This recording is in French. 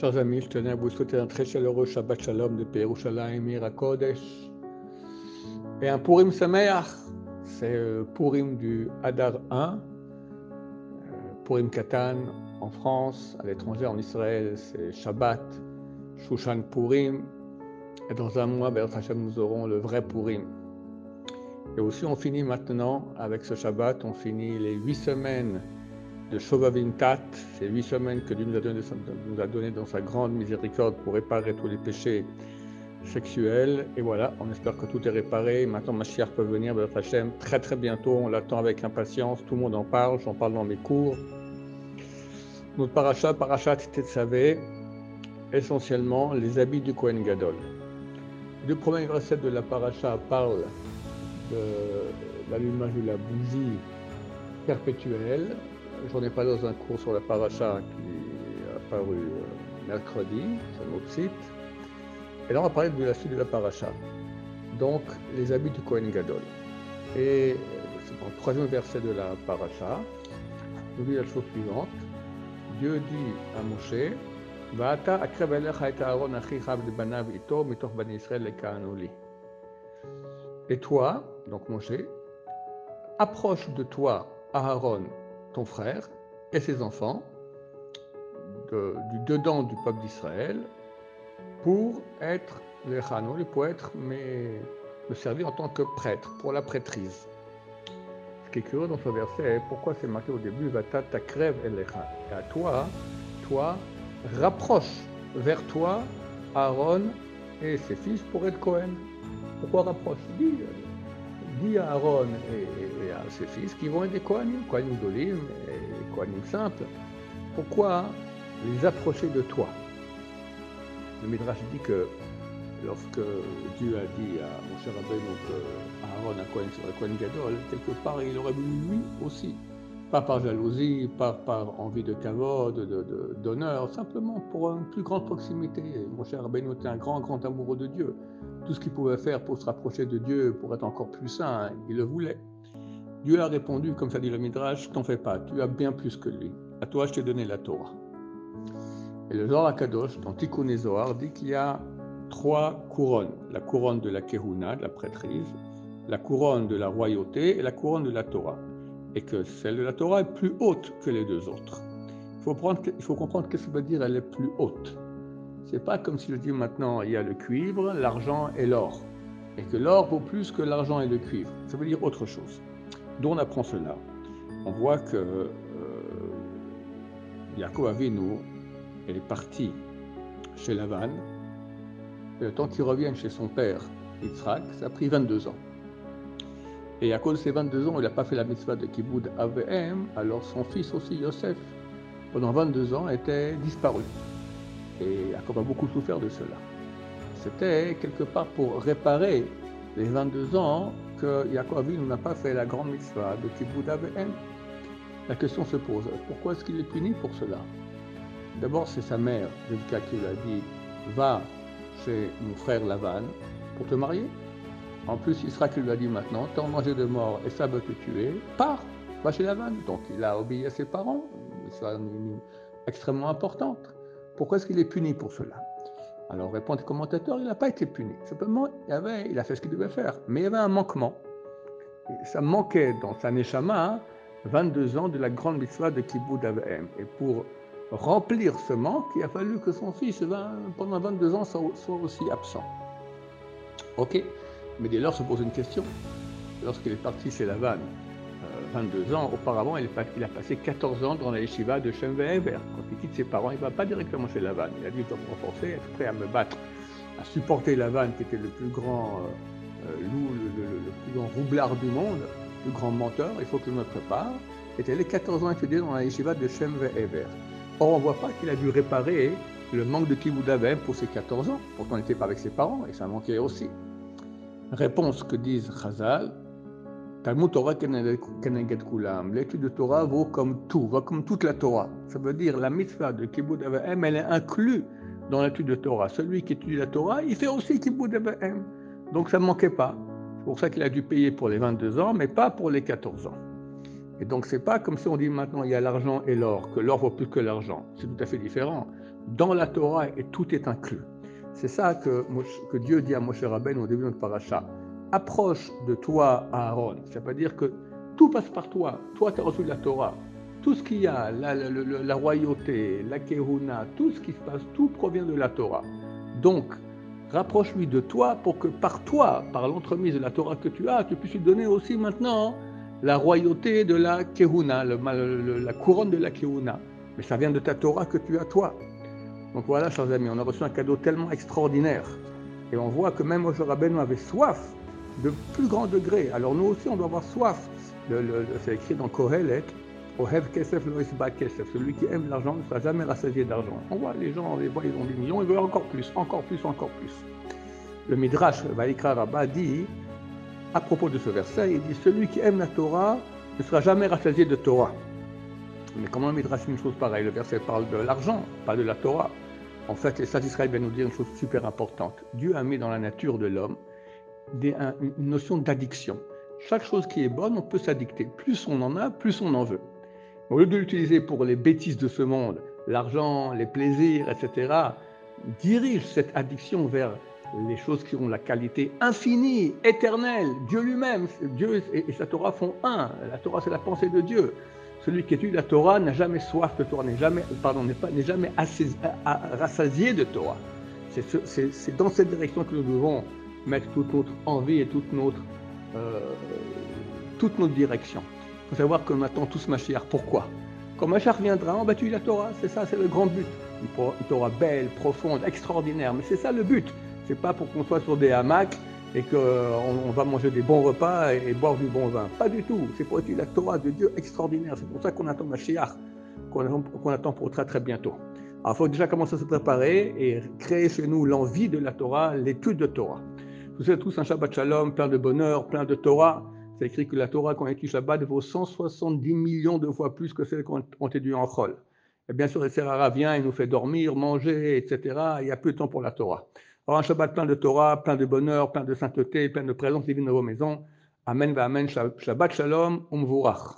Chers amis, je tenais à vous souhaiter un très chaleureux Shabbat Shalom de Yerushalayim, Ira Kodesh. Et un Purim Sameach, c'est euh, Purim du Hadar 1, euh, Purim Katan en France, à l'étranger, en Israël, c'est Shabbat, Shushan Purim. Et dans un mois, Hashem, nous aurons le vrai Purim. Et aussi, on finit maintenant, avec ce Shabbat, on finit les huit semaines de Shovavintat, ces huit semaines que Dieu nous a, donné, dans sa grande miséricorde pour réparer tous les péchés sexuels. Et voilà, on espère que tout est réparé. Maintenant, ma chère peut venir, Hachem, très très bientôt. On l'attend avec impatience. Tout le monde en parle. J'en parle dans mes cours. Notre paracha, parachat savez, essentiellement les habits du Kohen Gadol. Le premier verset de la paracha parle de l'allumage de la bougie perpétuelle J'en ai parlé dans un cours sur la paracha qui est apparu euh, mercredi sur notre site. Et là, on va parler de la suite de la paracha. Donc, les habits du Kohen Gadol. Et c'est dans le troisième verset de la paracha. Nous dit la chose suivante. Dieu dit à Moshe, et toi, donc Moshe, approche de toi Aaron, ton frère et ses enfants du dedans du peuple d'Israël pour être les Hanol, pour être mais me servir en tant que prêtre, pour la prêtrise. Ce qui est curieux dans ce verset, pourquoi c'est marqué au début, Vata ta crève Et à toi, toi, rapproche vers toi Aaron et ses fils pour être Cohen. Pourquoi rapproche? Dit à Aaron et, à ses fils qu'ils vont être des Kohanim, Kohanim d'Olim et Kohanim simples. Pourquoi les approcher de toi? Le Midrash dit que lorsque Dieu a dit à mon cher Rabbeinu que Aaron a Kohen le Kohen Gadol, quelque part il aurait voulu lui aussi. Pas par jalousie, pas par envie de kavod, d'honneur, de, simplement pour une plus grande proximité. Mon cher Rabbeinu était un grand, grand amoureux de Dieu tout ce qu'il pouvait faire pour se rapprocher de Dieu, pour être encore plus saint, il le voulait. Dieu a répondu, comme ça dit le Midrash, t'en fais pas, tu as bien plus que lui. À toi, je t'ai donné la Torah. Et le Zohar Kadosh, dans Tikkun dit qu'il y a trois couronnes. La couronne de la Kehuna, de la prêtrise, la couronne de la royauté et la couronne de la Torah. Et que celle de la Torah est plus haute que les deux autres. Il faut, il faut comprendre ce que ça veut dire elle est plus haute. C'est pas comme si je dis maintenant il y a le cuivre, l'argent et l'or, et que l'or vaut plus que l'argent et le cuivre. Ça veut dire autre chose. D'où on apprend cela On voit que euh, Yaakov Avinu est parti chez Lavan, et le temps qu'il revienne chez son père, Yitzhak, ça a pris 22 ans. Et à cause de ces 22 ans, il n'a pas fait la mitzvah de Kibbutz Avm, alors son fils aussi, Yosef, pendant 22 ans, était disparu. Et Jacob a beaucoup souffert de cela. C'était quelque part pour réparer les 22 ans que Jacob n'a pas fait la grande mitzvah de Kibbutz La question se pose, pourquoi est-ce qu'il est puni pour cela? D'abord, c'est sa mère, Rivka, qui lui a dit, va chez mon frère Lavan pour te marier. En plus, Isra qui lui a dit maintenant, en danger de mort et ça veut te tuer, pars, va chez Lavan. Donc il a obéi à ses parents, c'est extrêmement importante. Pourquoi est-ce qu'il est puni pour cela? Alors, répondent les commentateurs, il n'a pas été puni. Simplement, il, avait, a fait ce qu'il devait faire. Mais il y avait un manquement. ça manquait dans sa Neshama 22 ans de la grande mitzvah de Kibbutz Avem. Et pour remplir ce manque, il a fallu que son fils, pendant 22 ans, soit aussi absent. Ok? Mais dès lors se pose une question. Lorsqu'il est parti chez Lavanne, 22 ans. Auparavant, il, a passé 14 ans dans la yeshiva de Shem Quand il quitte ses parents, il ne va pas directement chez Lavan. Il a dit, je dois me renforcer, être prêt à me battre, à supporter Lavan, qui était le plus grand euh, euh, loup, le, plus grand roublard du monde, le plus grand menteur. Il faut que je me prépare. Et il a 14 ans étudié dans la yeshiva de Shem Ever. Or, on ne voit pas qu'il a dû réparer le manque de Kibbutz pour ses 14 ans. Pourtant, il n'était pas avec ses parents et ça manquait aussi. Réponse que disent Chazal, Talmud Torah Keneget Kulam. L'étude de Torah vaut comme tout, vaut comme toute la Torah. Ça veut dire la mitzvah de Kibbutz Avaim, elle est inclue dans l'étude de Torah. Celui qui étudie la Torah, il fait aussi Kibbutz Avaim. Donc ça ne manquait pas. C'est pour ça qu'il a dû payer pour les 22 ans, mais pas pour les 14 ans. Et donc, c'est pas comme si on dit maintenant il y a l'argent et l'or, que l'or vaut plus que l'argent. C'est tout à fait différent. Dans la Torah, et tout est inclus. C'est ça que, que, Dieu dit à Moshe Rabbein au début de notre paracha. Approche de toi, Aaron. Ça veut dire que tout passe par toi. Toi, tu as reçu la Torah. Tout ce qu'il y a, la, royauté, la kehuna, tout ce qui se passe, tout provient de la Torah. Donc, rapproche-lui de toi pour que par toi, par l'entremise de la Torah que tu as, tu puisses lui donner aussi maintenant la royauté de la kehuna, la couronne de la kehuna. Mais ça vient de ta Torah que tu as toi. Donc voilà, chers amis, on a reçu un cadeau tellement extraordinaire. Et on voit que même Moshe Rabbeinu avait soif de plus grand degré. Alors nous aussi, on doit avoir soif. c'est écrit dans Kohelet, Ohev Kesef Kesef. Celui qui aime l'argent ne sera jamais rassasié d'argent. On voit les gens, on les voit, ils ont des millions, ils veulent encore plus, encore plus, encore plus. Le Midrash Vaikra Rabba dit, à propos de ce verset, il dit Celui qui aime la Torah ne sera jamais rassasié de Torah. Mais comment le Midrash dit une chose pareille? Le verset parle de l'argent, pas de la Torah. En fait, les sages d'Israël viennent nous dire une chose super importante. Dieu a mis dans la nature de l'homme une notion d'addiction. Chaque chose qui est bonne, on peut s'addicter. Plus on en a, plus on en veut. Au lieu de l'utiliser pour les bêtises de ce monde, l'argent, les plaisirs, etc., dirige cette addiction vers les choses qui ont la qualité infinie, éternelle. Dieu lui-même, Dieu et sa Torah font un. La Torah, c'est la pensée de Dieu. Celui qui étudie la Torah n'a jamais soif de Torah, n'est jamais, pardon, n'est pas, n'est jamais rassasié de Torah. C'est, dans cette direction que nous devons mettre toute notre envie et toute notre, euh, toute notre direction. Il faut savoir qu'on attend tous Mashiach. Pourquoi? Quand Mashiach viendra, on étudier la Torah. C'est ça, c'est le grand but. Une Torah belle, profonde, extraordinaire. Mais c'est ça le but. C'est pas pour qu'on soit sur des hamacs et qu'on on va manger des bons repas et, boire du bon vin. Pas du tout. C'est pour étudier la Torah de Dieu extraordinaire. C'est pour ça qu'on attend Mashiach, qu'on attend pour très très bientôt. Alors il faut déjà commencer à se préparer et créer chez nous l'envie de la Torah, l'étude de Torah. Vous êtes tous un Shabbat Shalom, plein de bonheur, plein de Torah. C'est écrit que la Torah qu'on étudie Shabbat vaut 170 millions de fois plus que celle qu'on étudie en Chol. Et bien sûr, le Serara vient, il nous fait dormir, manger, etc. Il n'y a plus de temps pour la Torah. Alors un Shabbat plein de Torah, plein de bonheur, plein de sainteté, plein de présence divine dans vos maisons. Amen, va amen, Shabbat Shalom, umvurach.